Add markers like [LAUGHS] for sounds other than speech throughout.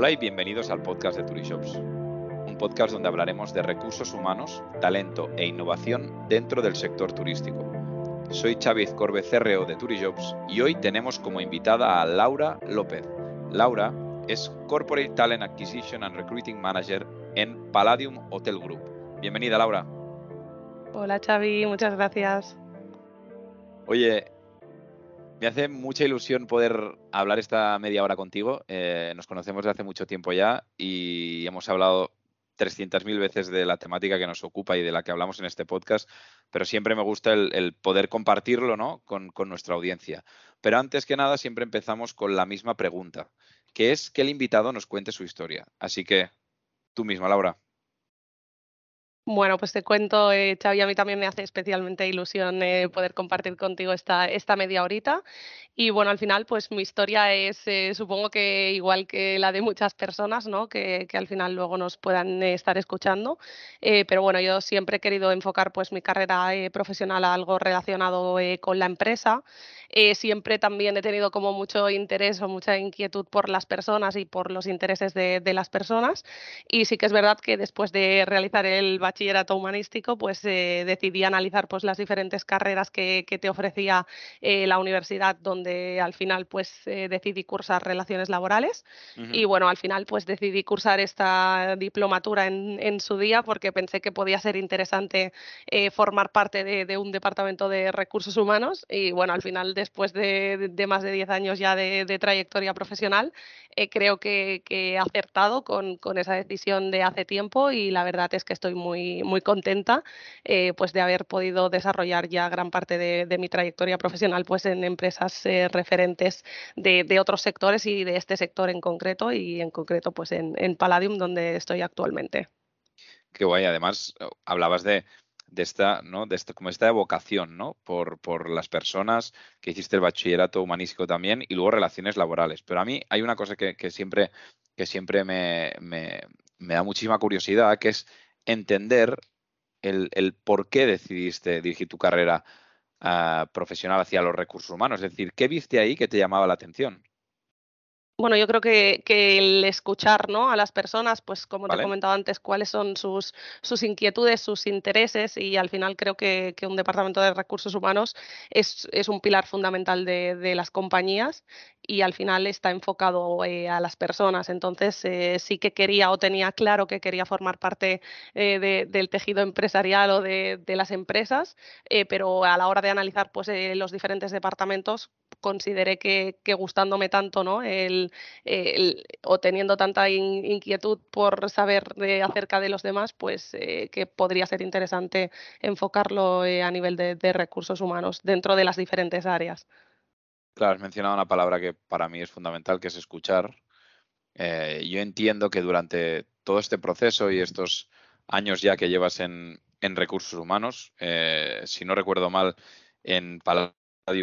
Hola y bienvenidos al podcast de Turishops, un podcast donde hablaremos de recursos humanos, talento e innovación dentro del sector turístico. Soy Xavi Corbe, CRO de Turishops y hoy tenemos como invitada a Laura López. Laura es Corporate Talent Acquisition and Recruiting Manager en Palladium Hotel Group. Bienvenida, Laura. Hola, Xavi, muchas gracias. Oye, me hace mucha ilusión poder hablar esta media hora contigo. Eh, nos conocemos desde hace mucho tiempo ya y hemos hablado 300.000 veces de la temática que nos ocupa y de la que hablamos en este podcast, pero siempre me gusta el, poder compartirlo ¿no? con, con, nuestra audiencia. Pero antes que nada, siempre empezamos con la misma pregunta, que es que el invitado nos cuente su historia. Así que tú misma, Laura. Bueno, pues te cuento, eh, Xavi, a mí también me hace especialmente ilusión eh, poder compartir contigo esta, esta media horita. Y bueno, al final, pues mi historia es, eh, supongo que igual que la de muchas personas, ¿no? Que, que al final luego nos puedan eh, estar escuchando. pero bueno, yo siempre he querido enfocar pues mi carrera profesional a algo relacionado con la empresa. siempre también he tenido como mucho interés o mucha inquietud por las personas y por los intereses de, de las personas. Y sí que es verdad que después de realizar el bachillerato humanístico, pues eh, decidí analizar pues, las diferentes carreras que, te ofrecía eh, la universidad, donde al final pues eh, decidí cursar relaciones laborales. Y bueno, al final pues decidí cursar esta diplomatura en, su día porque pensé que podía ser interesante formar parte de, un departamento de recursos humanos. Y bueno, al final, después de, más de 10 años ya de, trayectoria profesional, creo que, he acertado con, esa decisión de hace tiempo y la verdad es que estoy muy muy, contenta eh, pues de haber podido desarrollar ya gran parte de, mi trayectoria profesional pues en empresas eh, referentes de, otros sectores y de este sector en concreto y en concreto pues en, Palladium donde estoy actualmente. Qué guay, además hablabas de, esta, ¿no? De como esta evocación, ¿no? Por, las personas que hiciste el bachillerato humanístico también y luego relaciones laborales. Pero a mí hay una cosa que, siempre, que siempre me, me, da muchísima curiosidad, que es entender el, por qué decidiste dirigir tu carrera ah, profesional hacia los recursos humanos. Es decir, ¿qué viste ahí que te llamaba la atención? Bueno, yo creo que, el escuchar ¿no? a las personas, pues como te he comentado antes, cuáles son sus, sus inquietudes, sus intereses y al final creo que, un departamento de recursos humanos es, un pilar fundamental de, las compañías y al final está enfocado eh, a las personas. Entonces eh, sí que quería o tenía claro que quería formar parte eh, del tejido empresarial o de, las empresas, pero a la hora de analizar pues, los diferentes departamentos consideré que, gustándome tanto ¿no? el, o teniendo tanta inquietud por saber acerca de los demás, pues eh, que podría ser interesante enfocarlo eh, a nivel de, recursos humanos dentro de las diferentes áreas. Claro, has mencionado una palabra que para mí es fundamental, que es escuchar. Eh, yo entiendo que durante todo este proceso y estos años ya que llevas en, en recursos humanos, si no recuerdo mal, en palabras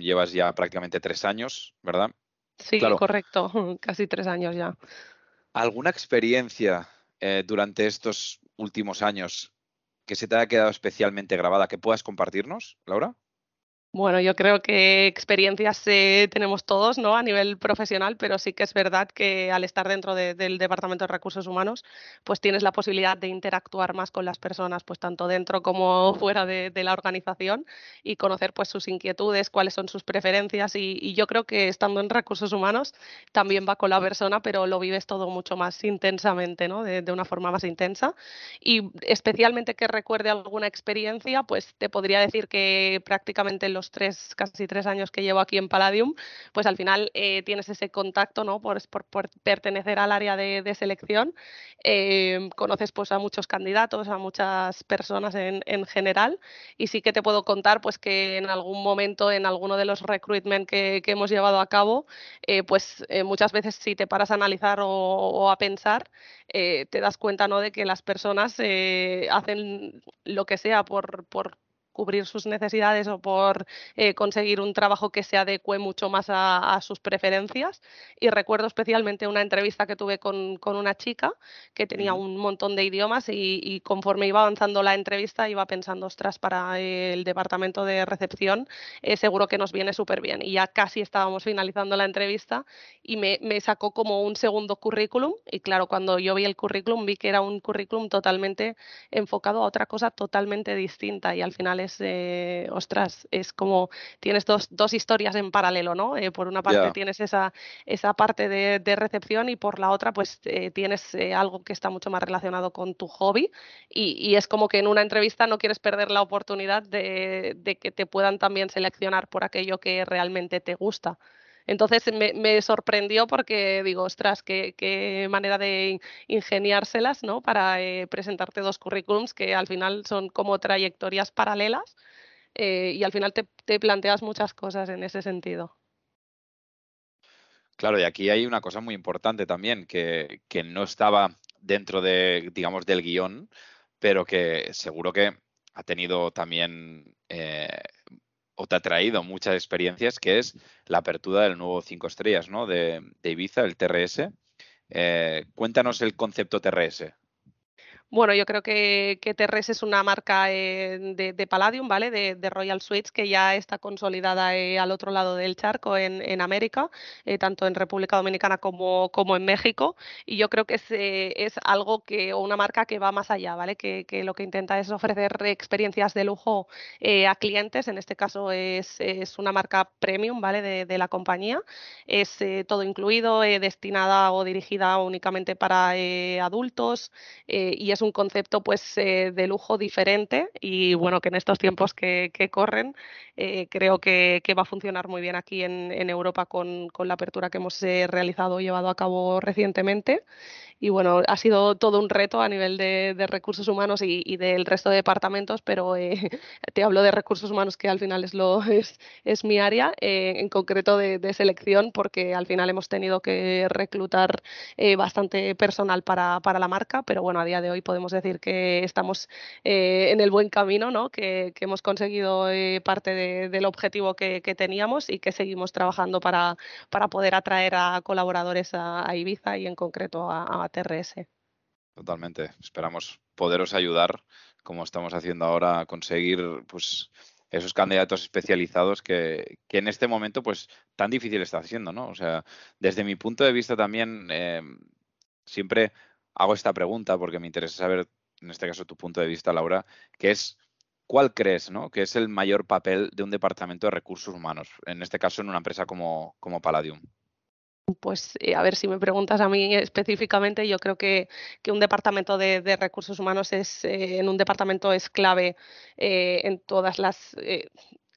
llevas ya prácticamente tres años, ¿verdad? Sí, correcto, [LAUGHS] casi tres años ya. ¿Alguna experiencia eh, durante estos últimos años que se te haya quedado especialmente grabada que puedas compartirnos, Laura? Bueno, yo creo que experiencias eh, tenemos todos, ¿no? A nivel profesional, pero sí que es verdad que al estar dentro del Departamento de Recursos Humanos, pues tienes la posibilidad de interactuar más con las personas, pues tanto dentro como fuera de, la organización y conocer pues sus inquietudes, cuáles son sus preferencias y, yo creo que estando en Recursos Humanos también va con la persona, pero lo vives todo mucho más intensamente, ¿no? De, una forma más intensa y especialmente que recuerde alguna experiencia, pues te podría decir que prácticamente los tres, casi tres años que llevo aquí en Palladium, pues al final eh, tienes ese contacto, ¿no? Por, por, pertenecer al área de, selección, eh, conoces pues a muchos candidatos, a muchas personas en, general y sí que te puedo contar pues que en algún momento, en alguno de los recruitment que, hemos llevado a cabo, eh, pues muchas veces si te paras a analizar o, a pensar, te das cuenta, ¿no? De que las personas hacen lo que sea por, por cubrir sus necesidades o por eh, conseguir un trabajo que se adecue mucho más a, sus preferencias. Y recuerdo especialmente una entrevista que tuve con, una chica que tenía un montón de idiomas y, conforme iba avanzando la entrevista iba pensando, ostras, para el departamento de recepción eh, seguro que nos viene súper bien. Y ya casi estábamos finalizando la entrevista y me, me sacó como un segundo currículum y claro, cuando yo vi el currículum vi que era un currículum totalmente enfocado a otra cosa totalmente distinta y al final es, eh, ostras, es como tienes dos, dos historias en paralelo, ¿no? Eh, por una parte tienes esa, esa parte de, de, recepción y por la otra pues eh, tienes algo que está mucho más relacionado con tu hobby y, y, es como que en una entrevista no quieres perder la oportunidad de, de que te puedan también seleccionar por aquello que realmente te gusta. Entonces me, sorprendió porque digo, ostras, qué, manera de ingeniárselas, ¿no? Para eh, presentarte dos currículums que al final son como trayectorias paralelas eh, y al final te, planteas muchas cosas en ese sentido. Claro, y aquí hay una cosa muy importante también, que, no estaba dentro de, digamos, del guion, pero que seguro que ha tenido también eh, o te ha traído muchas experiencias, que es la apertura del nuevo 5 estrellas, ¿no? De, Ibiza, el TRS. Eh, cuéntanos el concepto TRS. Bueno, yo creo que, que Terres es una marca eh, de, Palladium, ¿vale? De, Royal Suites que ya está consolidada eh, al otro lado del charco en, América, eh, tanto en República Dominicana como, en México. Y yo creo que es, algo que, o una marca que va más allá, ¿vale? Que, lo que intenta es ofrecer experiencias de lujo a clientes. En este caso es, una marca premium, ¿vale? De, la compañía. Es todo incluido, destinada o dirigida únicamente para adultos y es es un concepto pues eh, de lujo diferente y bueno que en estos tiempos que, corren eh, creo que, va a funcionar muy bien aquí en, Europa con, la apertura que hemos eh, realizado llevado a cabo recientemente y bueno, ha sido todo un reto a nivel de, recursos humanos y, del resto de departamentos, pero eh, [LAUGHS] te hablo de recursos humanos que al final es, lo, [LAUGHS] es, es mi área, eh, en concreto de, selección, porque al final hemos tenido que reclutar eh, bastante personal para, la marca, pero bueno, a día de hoy podemos decir que estamos en el buen camino, ¿no? que, que hemos conseguido parte del objetivo que, que, teníamos y que seguimos trabajando para, para poder atraer a colaboradores a, Ibiza y en concreto a TRS. Totalmente. Esperamos poderos ayudar, como estamos haciendo ahora, a conseguir pues esos candidatos especializados que, en este momento pues tan difícil está haciendo, ¿no? O sea, desde mi punto de vista también eh, siempre hago esta pregunta porque me interesa saber, en este caso, tu punto de vista, Laura, que es ¿cuál crees ¿no? que es el mayor papel de un departamento de recursos humanos? En este caso, en una empresa como, como Palladium. Pues eh, a ver si me preguntas a mí específicamente, yo creo que, un departamento de, recursos humanos es eh, en un departamento es clave eh, en todas las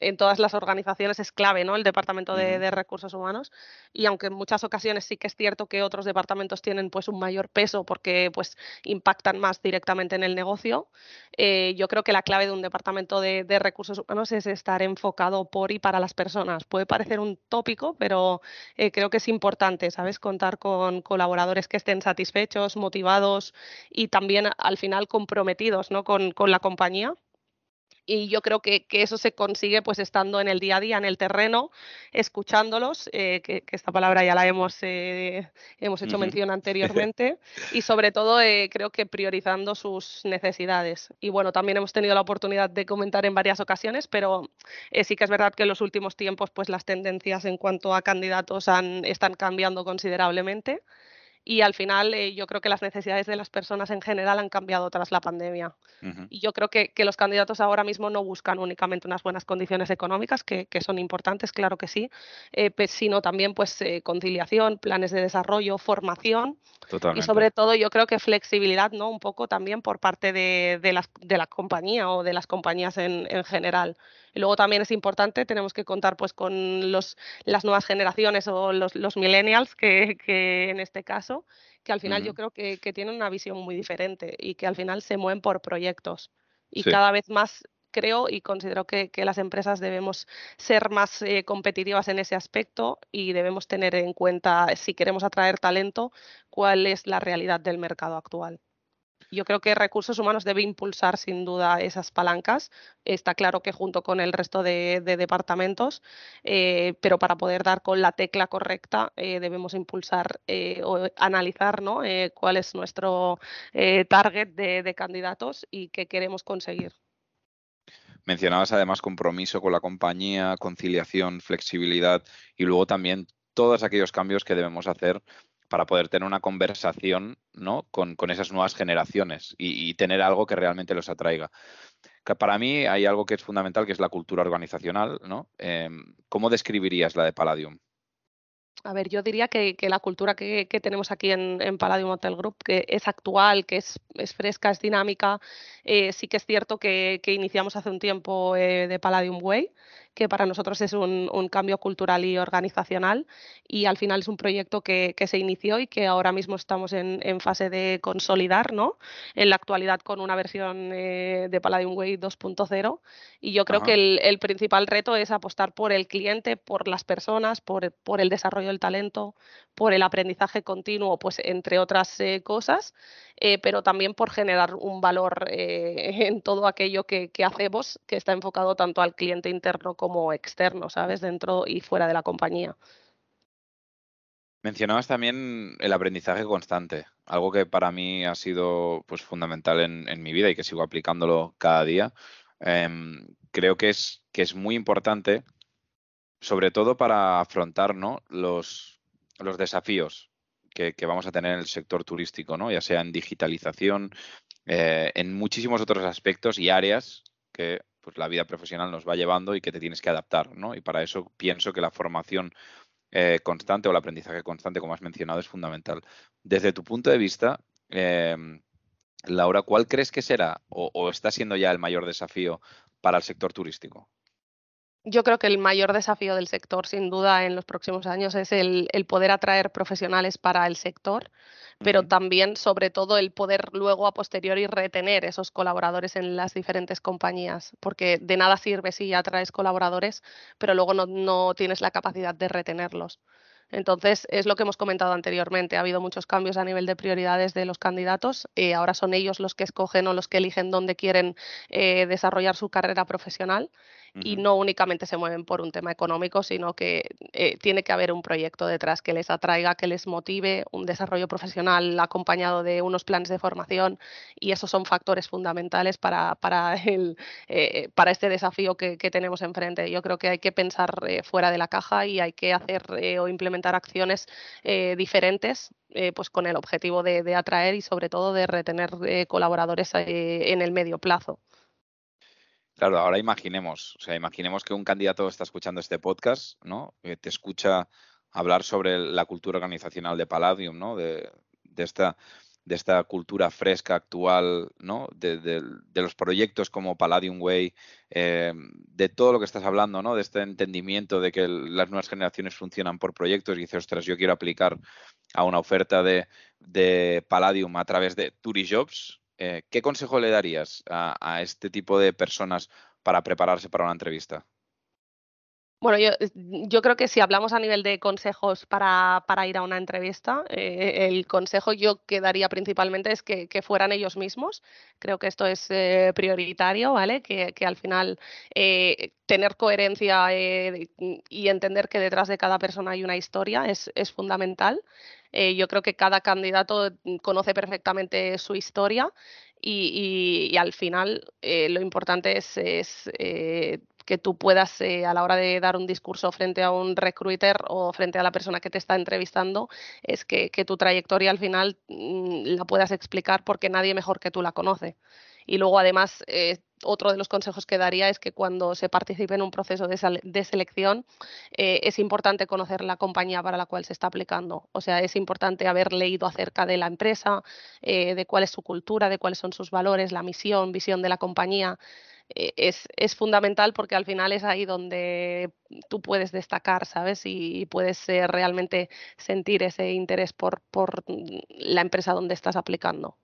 en todas las organizaciones es clave, ¿no? El departamento de, recursos humanos. Y aunque en muchas ocasiones sí que es cierto que otros departamentos tienen pues un mayor peso porque pues impactan más directamente en el negocio, eh, yo creo que la clave de un departamento de, recursos humanos es estar enfocado por y para las personas. Puede parecer un tópico, pero eh, creo que es importante, ¿sabes? Contar con colaboradores que estén satisfechos, motivados y también al final comprometidos, ¿no? con, con la compañía y yo creo que, eso se consigue pues estando en el día a día, en el terreno, escuchándolos, eh, que, esta palabra ya la hemos, eh, hemos hecho mención [LAUGHS] anteriormente, y sobre todo eh, creo que priorizando sus necesidades. Y bueno, también hemos tenido la oportunidad de comentar en varias ocasiones, pero sí que es verdad que en los últimos tiempos pues las tendencias en cuanto a candidatos han, están cambiando considerablemente y al final eh, yo creo que las necesidades de las personas en general han cambiado tras la pandemia. Y yo creo que, que, los candidatos ahora mismo no buscan únicamente unas buenas condiciones económicas, que, que son importantes, claro que sí, eh, sino también pues eh, conciliación, planes de desarrollo, formación y sobre todo yo creo que flexibilidad, ¿no? Un poco también por parte de, de, las, de la compañía o de las compañías en, en general. Y luego también es importante, tenemos que contar pues con los, las nuevas generaciones o los, los millennials, que, que, en este caso, que al final yo creo que, que, tienen una visión muy diferente y que al final se mueven por proyectos. Y cada vez más creo y considero que, que las empresas debemos ser más eh, competitivas en ese aspecto y debemos tener en cuenta, si queremos atraer talento, cuál es la realidad del mercado actual. Yo creo que recursos humanos debe impulsar sin duda esas palancas. Está claro que junto con el resto de, departamentos, eh, pero para poder dar con la tecla correcta eh, debemos impulsar eh, o analizar ¿no? cuál es nuestro target de candidatos y qué queremos conseguir. Mencionabas además compromiso con la compañía, conciliación, flexibilidad y luego también todos aquellos cambios que debemos hacer para poder tener una conversación ¿no? con, esas nuevas generaciones y, tener algo que realmente los atraiga. para mí hay algo que es fundamental, que es la cultura organizacional. ¿no? Em, ¿Cómo describirías la de Palladium? A ver, yo diría que, la cultura que, tenemos aquí en, Palladium Hotel Group, que es actual, que es, fresca, es dinámica, eh, sí que es cierto que, iniciamos hace un tiempo eh, de Palladium Way, que para nosotros es un, cambio cultural y organizacional y al final es un proyecto que, se inició y que ahora mismo estamos en, fase de consolidar, ¿no? En la actualidad con una versión eh, de Palladium Way 2.0 y yo creo que el, principal reto es apostar por el cliente, por las personas, por, por el desarrollo del talento, por el aprendizaje continuo, pues entre otras eh, cosas, eh, pero también por generar un valor eh, [LAUGHS] en todo aquello que, hacemos que está enfocado tanto al cliente interno como externo, ¿sabes? Dentro y fuera de la compañía. Mencionabas también el aprendizaje constante, algo que para mí ha sido pues, fundamental en, mi vida y que sigo aplicándolo cada día. Em, creo que es, que es muy importante, sobre todo para afrontar ¿no? los, los desafíos que, vamos a tener en el sector turístico, ¿no? ya sea en digitalización, eh, en muchísimos otros aspectos y áreas que pues, la vida profesional nos va llevando y que te tienes que adaptar. ¿no? Y para eso pienso que la formación eh, constante o el aprendizaje constante, como has mencionado, es fundamental. Desde tu punto de vista, em, Laura, ¿cuál crees que será o está siendo ya el mayor desafío para el sector turístico? Yo creo que el mayor desafío del sector, sin duda, en los próximos años es el, poder atraer profesionales para el sector, pero también, sobre todo, el poder luego a posteriori retener esos colaboradores en las diferentes compañías, porque de nada sirve si atraes colaboradores, pero luego no tienes la capacidad de retenerlos. Entonces, es lo que hemos comentado anteriormente. Ha habido muchos cambios a nivel de prioridades de los candidatos. y ahora son ellos los que escogen o los que eligen dónde quieren eh, desarrollar su carrera profesional y no únicamente se mueven por un tema económico, sino que eh, tiene que haber un proyecto detrás que les atraiga, que les motive, un desarrollo profesional acompañado de unos planes de formación y esos son factores fundamentales para, para, el, eh, para este desafío que, tenemos enfrente. Yo creo que hay que pensar eh, fuera de la caja y hay que hacer o implementar acciones diferentes pues con el objetivo de, de, atraer y sobre todo de retener colaboradores en el medio plazo. Claro, ahora imaginemos, o sea, imaginemos que un candidato está escuchando este podcast, ¿no? Que te escucha hablar sobre la cultura organizacional de Palladium, ¿no? De, esta de esta cultura fresca actual, ¿no? De, los proyectos como Palladium Way, eh, de todo lo que estás hablando, ¿no? De este entendimiento de que las nuevas generaciones funcionan por proyectos y dices, ostras, yo quiero aplicar a una oferta de, de Palladium a través de Turijobs, eh, ¿qué consejo le darías a, este tipo de personas para prepararse para una entrevista? Bueno, yo, creo que si hablamos a nivel de consejos para, ir a una entrevista, eh, el consejo yo que daría principalmente es que, fueran ellos mismos. Creo que esto es eh, prioritario, ¿vale? Que, al final tener coherencia y entender que detrás de cada persona hay una historia es, es fundamental. Eh, yo creo que cada candidato conoce perfectamente su historia y, al final eh, lo importante es, eh, que tú puedas, a la hora de dar un discurso frente a un recruiter o frente a la persona que te está entrevistando, es que, que tu trayectoria al final mm, la puedas explicar porque nadie mejor que tú la conoce. Y luego, además, eh, otro de los consejos que daría es que cuando se participe en un proceso de, selección eh, es importante conocer la compañía para la cual se está aplicando. O sea, es importante haber leído acerca de la empresa, eh, de cuál es su cultura, de cuáles son sus valores, la misión, visión de la compañía. Es, fundamental porque al final es ahí donde tú puedes destacar, ¿sabes? Y, puedes realmente sentir ese interés por la empresa donde estás aplicando.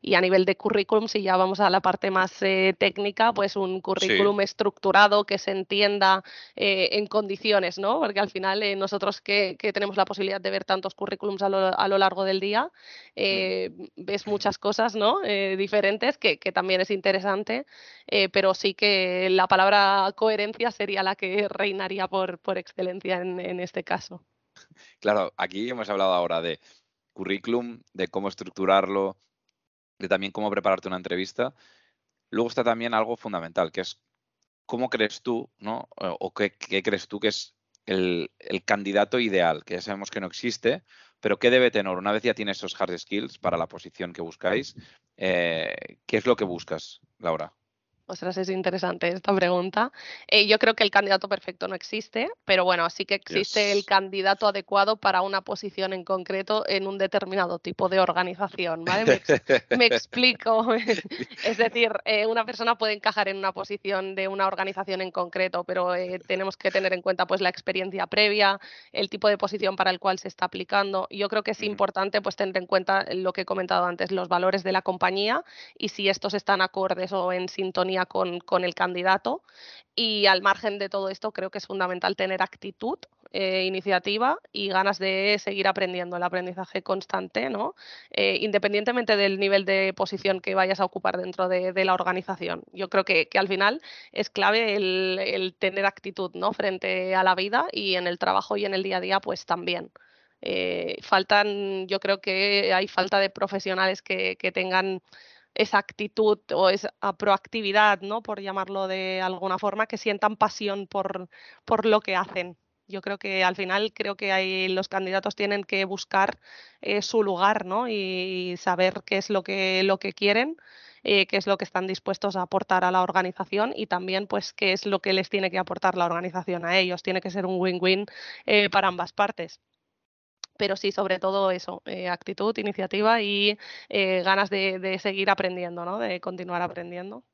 Y a nivel de currículum, si ya vamos a la parte más eh, técnica, pues un currículum estructurado que se entienda eh, en condiciones, ¿no? Porque al final eh, nosotros que, tenemos la posibilidad de ver tantos currículums a lo, largo del día, ves muchas cosas, ¿no? diferentes, que, también es interesante, pero sí que la palabra coherencia sería la que reinaría por, por excelencia en este caso. Claro, aquí hemos hablado ahora de currículum, de cómo estructurarlo, de también cómo prepararte una entrevista. Luego está también algo fundamental, que es cómo crees tú, ¿no? O qué, crees tú que es el, candidato ideal, que ya sabemos que no existe, pero ¿qué debe tener? Una vez ya tienes esos hard skills para la posición que buscáis, eh, ¿qué es lo que buscas, Laura? Ostras, es interesante esta pregunta. Eh, yo creo que el candidato perfecto no existe, pero bueno, sí que existe el candidato adecuado para una posición en concreto en un determinado tipo de organización. ¿vale? Me, explico. [LAUGHS] es decir, eh, una persona puede encajar en una posición de una organización en concreto, pero eh, tenemos que tener en cuenta pues la experiencia previa, el tipo de posición para el cual se está aplicando. Yo creo que es importante pues tener en cuenta lo que he comentado antes, los valores de la compañía y si estos están acordes o en sintonía con, el candidato. Y al margen de todo esto, creo que es fundamental tener actitud, eh, iniciativa y ganas de seguir aprendiendo, el aprendizaje constante, ¿no? Eh, independientemente del nivel de posición que vayas a ocupar dentro de, la organización. Yo creo que, al final es clave el, tener actitud ¿no? frente a la vida y en el trabajo y en el día a día, pues también. Eh, faltan, yo creo que hay falta de profesionales que, que tengan esa actitud o esa proactividad, ¿no? Por llamarlo de alguna forma, que sientan pasión por, por lo que hacen. Yo creo que al final creo que los candidatos tienen que buscar eh, su lugar, ¿no? Y saber qué es lo que, lo que quieren, eh, qué es lo que están dispuestos a aportar a la organización y también, pues, qué es lo que les tiene que aportar la organización a ellos. Tiene que ser un win-win eh, para ambas partes pero sí, sobre todo eso, eh, actitud, iniciativa y eh, ganas de, seguir aprendiendo, ¿no? De continuar aprendiendo.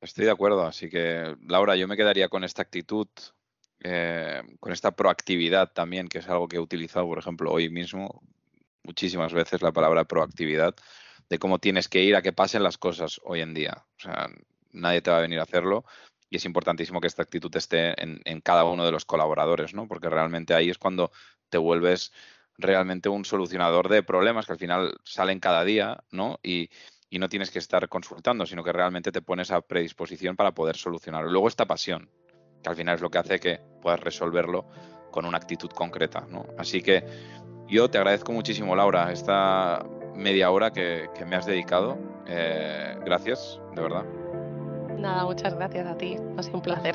Estoy de acuerdo, así que Laura, yo me quedaría con esta actitud, eh, con esta proactividad también, que es algo que he utilizado, por ejemplo, hoy mismo, muchísimas veces la palabra proactividad, de cómo tienes que ir a que pasen las cosas hoy en día. O sea, nadie te va a venir a hacerlo y es importantísimo que esta actitud esté en, en, cada uno de los colaboradores, ¿no? Porque realmente ahí es cuando te vuelves realmente un solucionador de problemas que al final salen cada día, ¿no? Y, no tienes que estar consultando, sino que realmente te pones a predisposición para poder solucionarlo. Luego esta pasión, que al final es lo que hace que puedas resolverlo con una actitud concreta, ¿no? Así que yo te agradezco muchísimo, Laura, esta media hora que, me has dedicado. Eh, gracias, de verdad. Nada, muchas gracias a ti. Ha sido un placer.